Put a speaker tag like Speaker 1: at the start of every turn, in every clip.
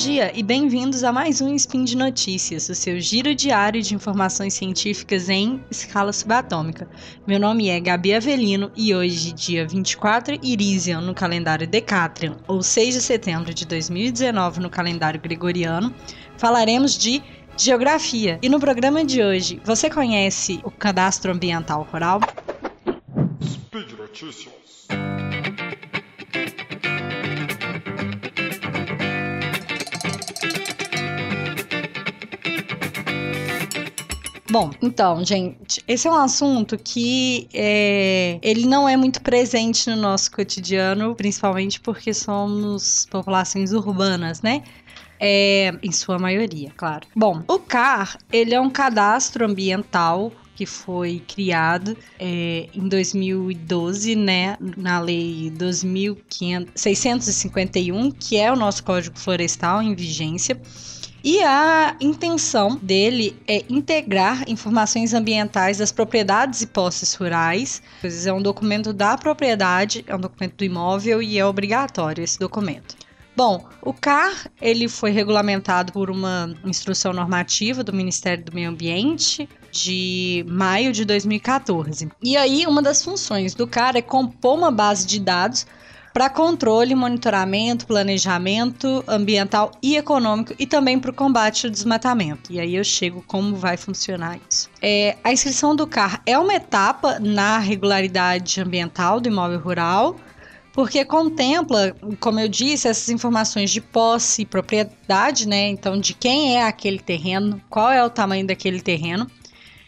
Speaker 1: dia e bem-vindos a mais um Spin de Notícias, o seu giro diário de informações científicas em escala subatômica. Meu nome é Gabi Avelino e hoje, dia 24 Irisian no calendário Decatrian, ou 6 de setembro de 2019 no calendário gregoriano, falaremos de geografia. E no programa de hoje, você conhece o cadastro ambiental rural?
Speaker 2: Speed Notícias.
Speaker 1: Bom, então, gente, esse é um assunto que é, ele não é muito presente no nosso cotidiano, principalmente porque somos populações urbanas, né? É, em sua maioria, claro. Bom, o CAR, ele é um cadastro ambiental que foi criado é, em 2012, né, na lei 2551, que é o nosso Código Florestal em vigência. E a intenção dele é integrar informações ambientais das propriedades e posses rurais. É um documento da propriedade, é um documento do imóvel e é obrigatório esse documento. Bom, o CAR ele foi regulamentado por uma instrução normativa do Ministério do Meio Ambiente de maio de 2014. E aí uma das funções do CAR é compor uma base de dados para controle, monitoramento, planejamento ambiental e econômico e também para o combate ao desmatamento. E aí eu chego como vai funcionar isso. É, a inscrição do CAR é uma etapa na regularidade ambiental do imóvel rural, porque contempla, como eu disse, essas informações de posse e propriedade, né? Então, de quem é aquele terreno, qual é o tamanho daquele terreno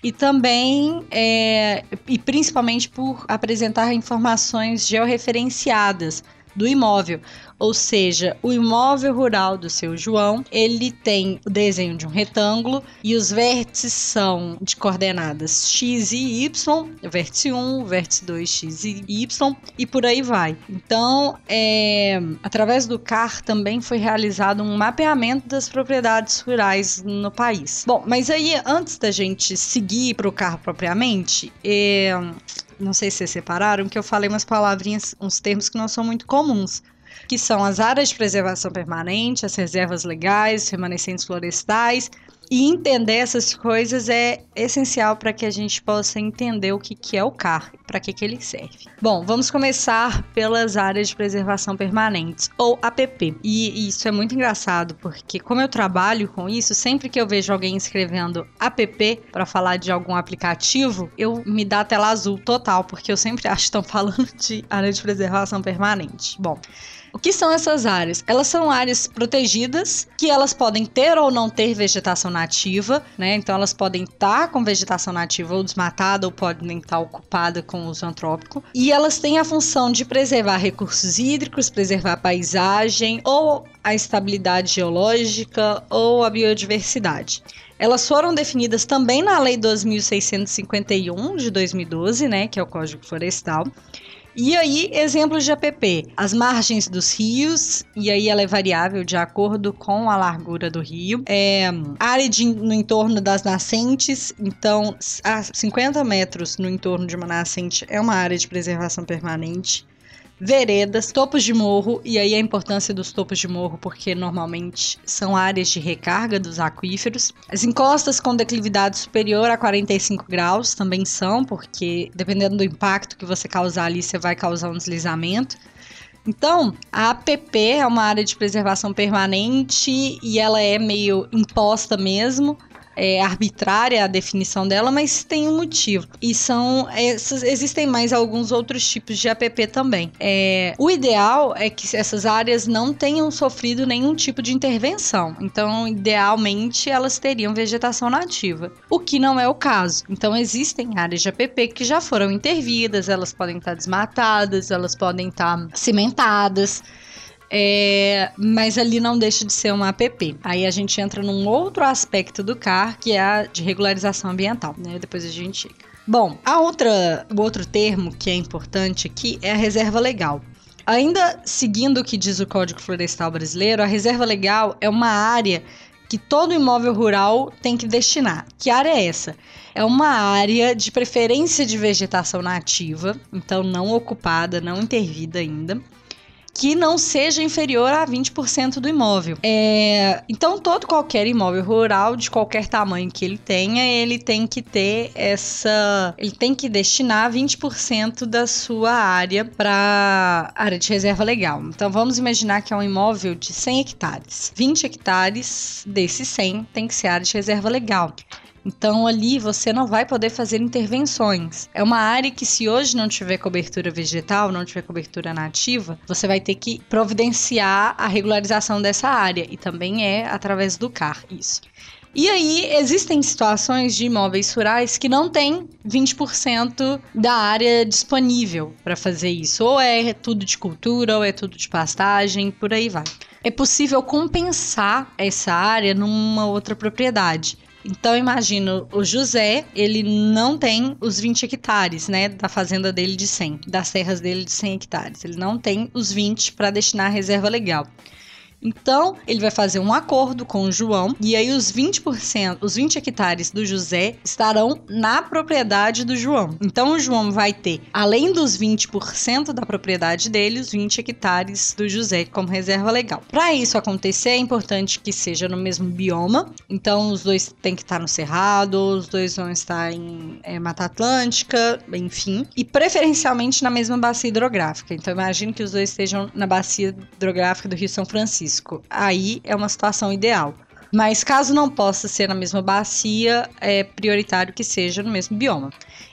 Speaker 1: e também, é, e principalmente por apresentar informações georreferenciadas do imóvel, ou seja, o imóvel rural do seu João, ele tem o desenho de um retângulo e os vértices são de coordenadas x e y, vértice 1, vértice 2, x e y, e por aí vai. Então, é, através do CAR também foi realizado um mapeamento das propriedades rurais no país. Bom, mas aí antes da gente seguir para o CAR propriamente, é, não sei se vocês separaram, que eu falei umas palavrinhas, uns termos que não são muito comuns que são as áreas de preservação permanente, as reservas legais, remanescentes florestais. E entender essas coisas é essencial para que a gente possa entender o que, que é o CAR, para que, que ele serve. Bom, vamos começar pelas áreas de preservação permanentes, ou APP. E isso é muito engraçado, porque como eu trabalho com isso, sempre que eu vejo alguém escrevendo APP para falar de algum aplicativo, eu me dá tela azul total, porque eu sempre acho que estão falando de área de preservação permanente. Bom, o que são essas áreas? Elas são áreas protegidas que elas podem ter ou não ter vegetação nativa, né? Então elas podem estar com vegetação nativa ou desmatada ou podem estar ocupada com uso antrópico. E elas têm a função de preservar recursos hídricos, preservar a paisagem ou a estabilidade geológica ou a biodiversidade. Elas foram definidas também na Lei 2651 de 2012, né, que é o Código Florestal. E aí, exemplos de APP. As margens dos rios, e aí ela é variável de acordo com a largura do rio. É, área de, no entorno das nascentes, então, a 50 metros no entorno de uma nascente é uma área de preservação permanente veredas, topos de morro, e aí a importância dos topos de morro, porque normalmente são áreas de recarga dos aquíferos. As encostas com declividade superior a 45 graus também são, porque dependendo do impacto que você causar ali, você vai causar um deslizamento. Então, a APP é uma área de preservação permanente e ela é meio imposta mesmo é, arbitrária a definição dela, mas tem um motivo. E são essas, existem mais alguns outros tipos de APP também. É, o ideal é que essas áreas não tenham sofrido nenhum tipo de intervenção. Então, idealmente, elas teriam vegetação nativa, o que não é o caso. Então, existem áreas de APP que já foram intervidas, elas podem estar desmatadas, elas podem estar cimentadas. É, mas ali não deixa de ser uma app. Aí a gente entra num outro aspecto do CAR, que é a de regularização ambiental, né? Depois a gente chega. Bom, a outra, o outro termo que é importante aqui é a reserva legal. Ainda seguindo o que diz o Código Florestal Brasileiro, a reserva legal é uma área que todo imóvel rural tem que destinar. Que área é essa? É uma área de preferência de vegetação nativa, então não ocupada, não intervida ainda, que não seja inferior a 20% do imóvel. É, então, todo qualquer imóvel rural, de qualquer tamanho que ele tenha, ele tem que ter essa. Ele tem que destinar 20% da sua área para área de reserva legal. Então, vamos imaginar que é um imóvel de 100 hectares. 20 hectares desses 100 tem que ser área de reserva legal. Então ali você não vai poder fazer intervenções. É uma área que se hoje não tiver cobertura vegetal, não tiver cobertura nativa, você vai ter que providenciar a regularização dessa área e também é através do CAR isso. E aí, existem situações de imóveis rurais que não tem 20% da área disponível para fazer isso. Ou é tudo de cultura, ou é tudo de pastagem, por aí vai. É possível compensar essa área numa outra propriedade. Então imagino, o José, ele não tem os 20 hectares, né, da fazenda dele de 100, das terras dele de 100 hectares. Ele não tem os 20 para destinar à reserva legal. Então, ele vai fazer um acordo com o João e aí os 20%, os 20 hectares do José estarão na propriedade do João. Então, o João vai ter, além dos 20% da propriedade dele, os 20 hectares do José como reserva legal. Para isso acontecer, é importante que seja no mesmo bioma. Então, os dois têm que estar no Cerrado, os dois vão estar em é, Mata Atlântica, enfim, e preferencialmente na mesma bacia hidrográfica. Então, imagine que os dois estejam na bacia hidrográfica do Rio São Francisco risco. Aí é uma situação ideal. Mas caso não possa ser na mesma bacia, é prioritário que seja no mesmo bioma.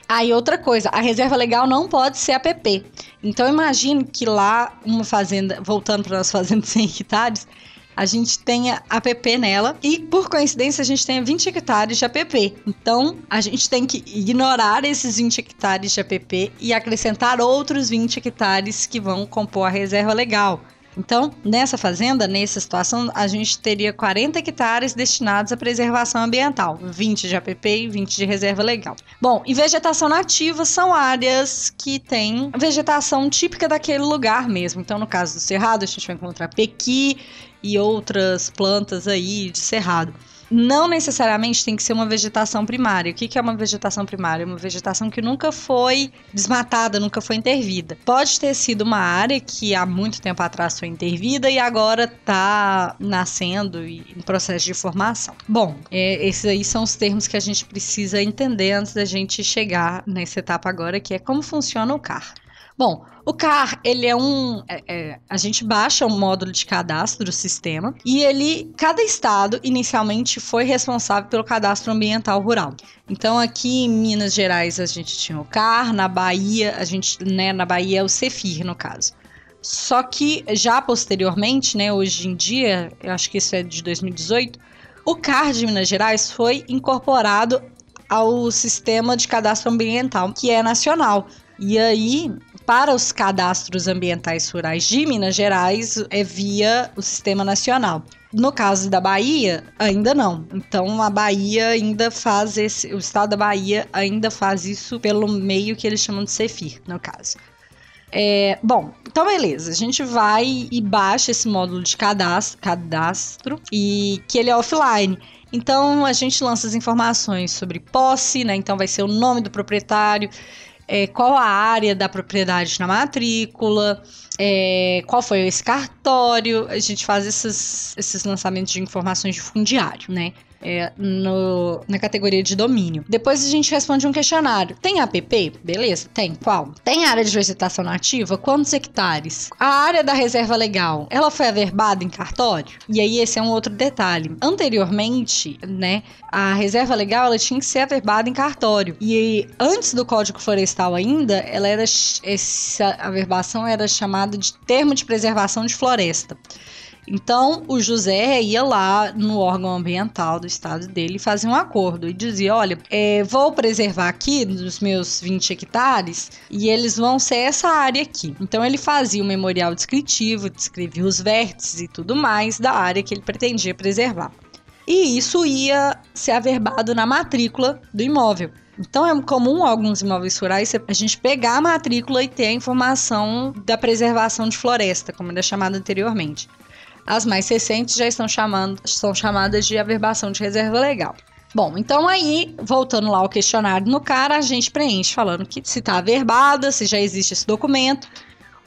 Speaker 1: Aí outra coisa, a reserva legal não pode ser APP. Então imagine que lá uma fazenda, voltando para as fazendas 100 hectares, a gente tenha APP nela e por coincidência a gente tenha 20 hectares de APP. Então a gente tem que ignorar esses 20 hectares de APP e acrescentar outros 20 hectares que vão compor a reserva legal. Então, nessa fazenda, nessa situação, a gente teria 40 hectares destinados à preservação ambiental, 20 de APP e 20 de reserva legal. Bom, e vegetação nativa são áreas que têm vegetação típica daquele lugar mesmo. Então, no caso do cerrado, a gente vai encontrar pequi e outras plantas aí de cerrado não necessariamente tem que ser uma vegetação primária. O que, é uma vegetação primária? Uma vegetação que nunca foi desmatada, nunca foi intervida. Pode ter sido uma área que há muito tempo atrás foi intervida e agora está nascendo e em processo de formação. Bom, é, esses aí são os termos que a gente precisa entender antes da gente chegar nessa etapa agora, que é como funciona o CAR. Bom, o CAR, ele é um. É, é, a gente baixa um módulo de cadastro do sistema e ele. Cada estado inicialmente foi responsável pelo cadastro ambiental rural. Então, aqui em Minas Gerais a gente tinha o CAR, na Bahia, a gente, né, na Bahia é o CEFIR, no caso. Só que já posteriormente, né, hoje em dia, eu acho que isso é de 2018, o CAR de Minas Gerais foi incorporado ao sistema de cadastro ambiental, que é nacional. E aí, para os cadastros ambientais rurais de Minas Gerais, é via o Sistema Nacional. No caso da Bahia, ainda não. Então a Bahia ainda faz esse, o estado da Bahia ainda faz isso pelo meio que eles chamam de Cefir, no caso. É, bom, então beleza, a gente vai e baixa esse módulo de cadastro, cadastro e que ele é offline. Então a gente lança as informações sobre posse, né? Então vai ser o nome do proprietário, é, qual a área da propriedade na matrícula, é, qual foi esse cartório. A gente faz esses, esses lançamentos de informações de fundiário, né? É, no, na categoria de domínio. Depois a gente responde um questionário. Tem APP? Beleza, tem. Qual? Tem área de vegetação nativa? Quantos hectares? A área da reserva legal, ela foi averbada em cartório? E aí esse é um outro detalhe. Anteriormente, né, a reserva legal ela tinha que ser averbada em cartório. E antes do Código Florestal ainda, ela era essa averbação era chamada de termo de preservação de floresta. Então, o José ia lá no órgão ambiental do estado dele e fazia um acordo e dizia: olha, é, vou preservar aqui dos meus 20 hectares e eles vão ser essa área aqui. Então, ele fazia um memorial descritivo, descrevia os vértices e tudo mais da área que ele pretendia preservar. E isso ia ser averbado na matrícula do imóvel. Então é comum alguns imóveis rurais a gente pegar a matrícula e ter a informação da preservação de floresta, como era chamado anteriormente. As mais recentes já estão chamando, são chamadas de averbação de reserva legal. Bom, então aí, voltando lá ao questionário no cara, a gente preenche falando que se está averbada, se já existe esse documento.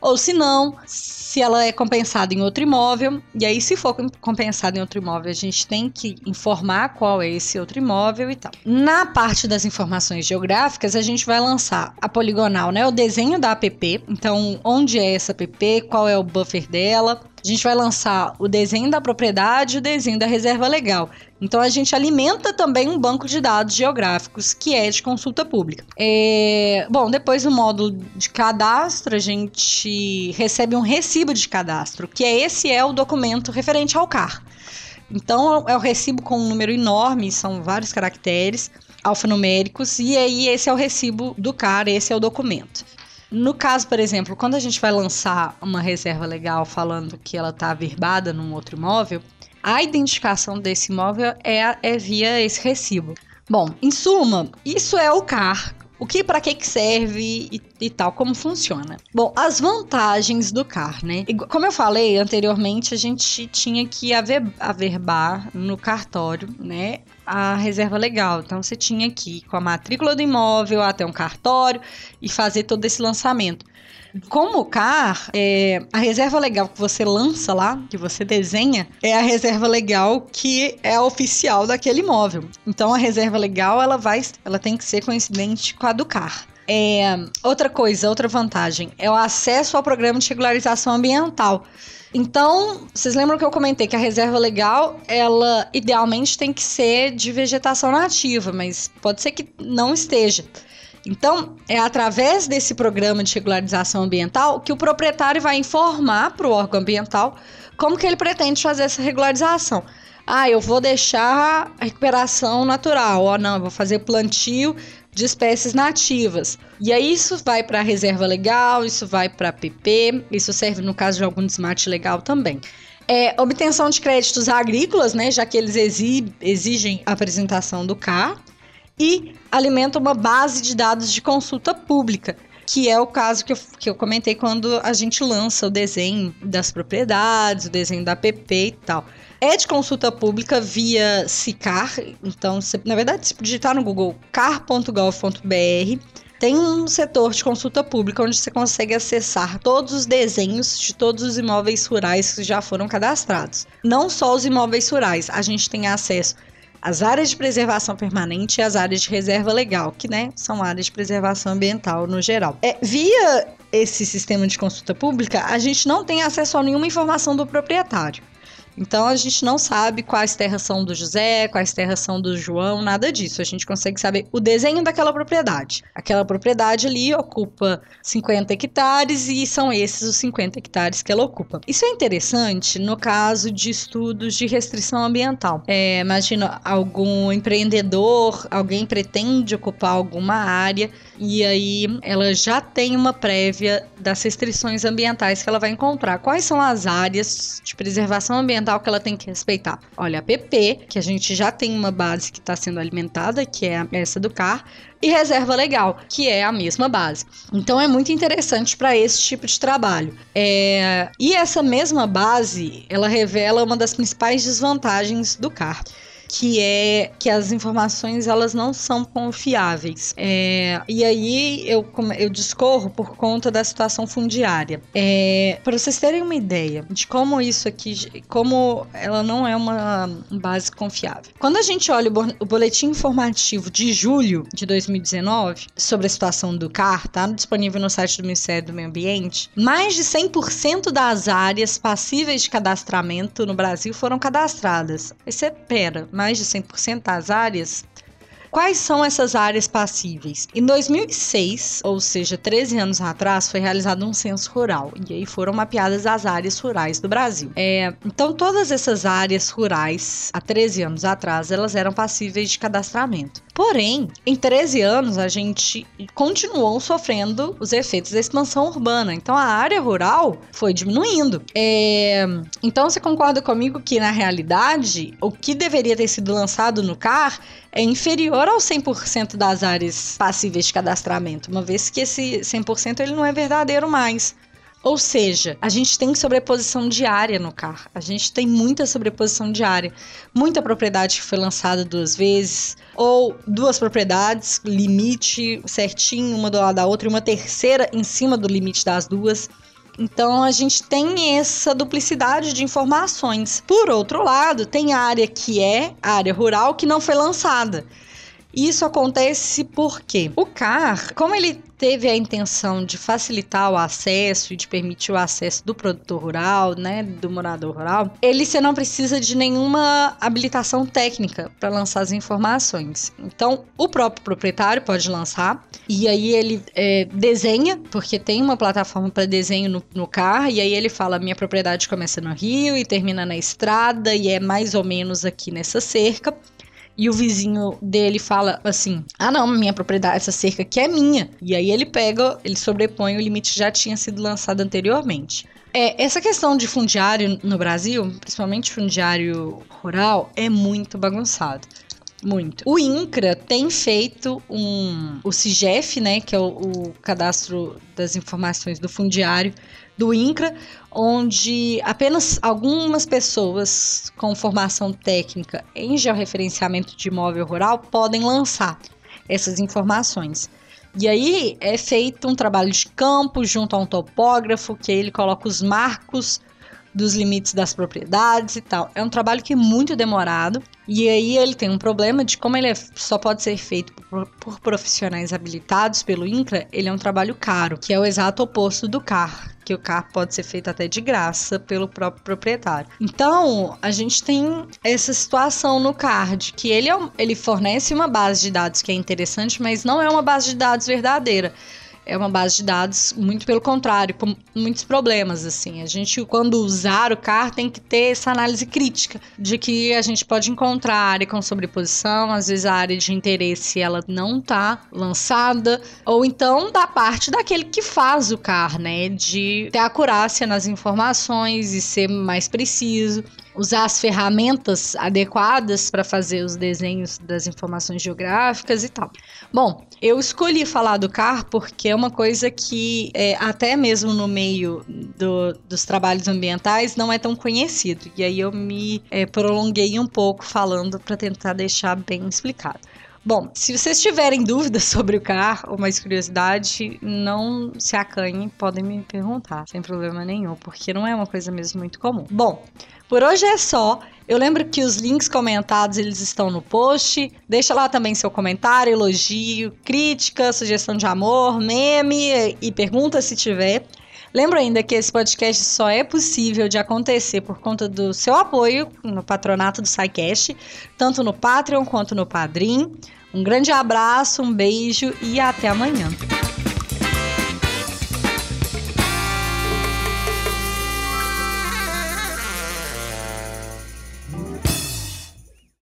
Speaker 1: ou se não, se ela é compensada em outro imóvel. E aí, se for compensada em outro imóvel, a gente tem que informar qual é esse outro imóvel e tal. Na parte das informações geográficas, a gente vai lançar a poligonal, né? O desenho da app. Então, onde é essa app, qual é o buffer dela. A gente vai lançar o desenho da propriedade e o desenho da reserva legal. Então a gente alimenta também um banco de dados geográficos que é de consulta pública. É... Bom, depois no módulo de cadastro a gente recebe um recibo de cadastro, que é esse é o documento referente ao CAR. Então é o recibo com um número enorme, são vários caracteres alfanuméricos, e aí esse é o recibo do CAR, esse é o documento. No caso, por exemplo, quando a gente vai lançar uma reserva legal falando que ela está averbada num outro imóvel, a identificação desse imóvel é, é via esse recibo. Bom, em suma, isso é o CAR. O que para que, que serve e, e, tal, como funciona? Bom, as vantagens do CAR, né? Como eu falei anteriormente, a gente tinha que aver, averbar no cartório, né? A reserva legal. Então você tinha que ir com a matrícula do imóvel até um cartório e fazer todo esse lançamento. Como o CAR, é, a reserva legal que você lança lá, que você desenha, é a reserva legal que é oficial daquele imóvel. Então a reserva legal ela vai, ela tem que ser coincidente com a do CAR. É, outra coisa, outra vantagem é o acesso ao programa de regularização ambiental. Então, vocês lembram que eu comentei que a reserva legal, ela idealmente tem que ser de vegetação nativa, mas pode ser que não esteja. Então, é através desse programa de regularização ambiental que o proprietário vai informar para o órgão ambiental como que ele pretende fazer essa regularização. Ah, eu vou deixar a recuperação natural, ou não, eu vou fazer plantio de espécies nativas. E aí isso vai para reserva legal, isso vai para PP, isso serve no caso de algum desmate legal também. É, obtenção de créditos agrícolas, né, já que eles exigem a apresentação do CAR e alimenta uma base de dados de consulta pública, que é o caso que eu, que eu comentei quando a gente lança o desenho das propriedades, o desenho da app e tal. É de consulta pública via SICAR, então, você, na verdade, se digitar no Google car.gov.br, tem um setor de consulta pública onde você consegue acessar todos os desenhos de todos os imóveis rurais que já foram cadastrados. Não só os imóveis rurais, a gente tem acesso as áreas de preservação permanente e as áreas de reserva legal, que né, são áreas de preservação ambiental no geral. É, via esse sistema de consulta pública, a gente não tem acesso a nenhuma informação do proprietário. Então a gente não sabe quais terras são do José, quais terras são do João, nada disso. A gente consegue saber o desenho daquela propriedade. Aquela propriedade ali ocupa 50 hectares e são esses os 50 hectares que ela ocupa. Isso é interessante no caso de estudos de restrição ambiental. É, imagina algum empreendedor, alguém pretende ocupar alguma área e aí ela já tem uma prévia das restrições ambientais que ela vai encontrar. Quais são as áreas de preservação ambiental que ela tem que respeitar? Olha, a PP, que a gente já tem uma base que está sendo alimentada, que é essa do CAR, e reserva legal, que é a mesma base. Então é muito interessante para esse tipo de trabalho. É... E essa mesma base, ela revela uma das principais desvantagens do CAR que é que as informações elas não são confiáveis. É, e aí eu, eu discorro por conta da situação fundiária. É, Para vocês terem uma ideia de como isso aqui, como ela não é uma base confiável. Quando a gente olha o boletim informativo de julho de 2019 sobre a situação do CAR, tá disponível no site do Ministério do Meio Ambiente, mais de 100% das áreas passíveis de cadastramento no Brasil foram cadastradas. Aí você, pera, mas mais de 100% das áreas Quais são essas áreas passíveis? Em 2006, ou seja, 13 anos atrás, foi realizado um censo rural e aí foram mapeadas as áreas rurais do Brasil. É, então, todas essas áreas rurais, há 13 anos atrás, elas eram passíveis de cadastramento. Porém, em 13 anos, a gente continuou sofrendo os efeitos da expansão urbana. Então, a área rural foi diminuindo. É, então, você concorda comigo que, na realidade, o que deveria ter sido lançado no CAR é inferior ao 100% das áreas passíveis de cadastramento, uma vez que esse 100% ele não é verdadeiro mais. Ou seja, a gente tem sobreposição diária no CAR. A gente tem muita sobreposição diária. Muita propriedade que foi lançada duas vezes, ou duas propriedades, limite certinho, uma do lado da outra, e uma terceira em cima do limite das duas. Então a gente tem essa duplicidade de informações. Por outro lado, tem área que é área rural que não foi lançada. Isso acontece porque o CAR, como ele teve a intenção de facilitar o acesso e de permitir o acesso do produtor rural, né, do morador rural, ele você não precisa de nenhuma habilitação técnica para lançar as informações. Então, o próprio proprietário pode lançar e aí ele é, desenha, porque tem uma plataforma para desenho no, no CAR, e aí ele fala: minha propriedade começa no rio e termina na estrada e é mais ou menos aqui nessa cerca e o vizinho dele fala assim: Ah, não, minha propriedade, essa cerca aqui é minha. E aí ele pega, ele sobrepõe o limite que já tinha sido lançado anteriormente. É, essa questão de fundiário no Brasil, principalmente fundiário rural, é muito bagunçado. Muito. O INCRA tem feito um. O CIGEF, né, que é o, o cadastro das informações do fundiário do INCRA, onde apenas algumas pessoas com formação técnica em georreferenciamento de imóvel rural podem lançar essas informações. E aí é feito um trabalho de campo junto a um topógrafo, que ele coloca os marcos dos limites das propriedades e tal. É um trabalho que é muito demorado. E aí ele tem um problema de como ele é, só pode ser feito por, por, profissionais habilitados pelo INCRA, ele é um trabalho caro, que é o exato oposto do CAR, que o CAR pode ser feito até de graça pelo próprio proprietário. Então, a gente tem essa situação no CARD, que ele, é, ele fornece uma base de dados que é interessante, mas não é uma base de dados verdadeira é uma base de dados, muito pelo contrário, com muitos problemas, assim. A gente, quando usar o CAR, tem que ter essa análise crítica de que a gente pode encontrar área com sobreposição, às vezes a área de interesse ela não está lançada, ou então da parte daquele que faz o CAR, né, de ter acurácia nas informações e ser mais preciso usar as ferramentas adequadas para fazer os desenhos das informações geográficas e tal. Bom, eu escolhi falar do CAR porque é uma coisa que é, até mesmo no meio do, dos trabalhos ambientais não é tão conhecido. E aí eu me é, prolonguei um pouco falando para tentar deixar bem explicado. Bom, se vocês tiverem dúvidas sobre o CAR ou mais curiosidade, não se acanhem, podem me perguntar, sem problema nenhum, porque não é uma coisa mesmo muito comum. Bom, por hoje é só. Eu lembro que os links comentados eles estão no post. Deixa lá também seu comentário, elogio, crítica, sugestão de amor, meme e pergunta se tiver. Lembro ainda que esse podcast só é possível de acontecer por conta do seu apoio no patronato do SciCast, tanto no Patreon quanto no Padrim. Um grande abraço, um beijo e até amanhã.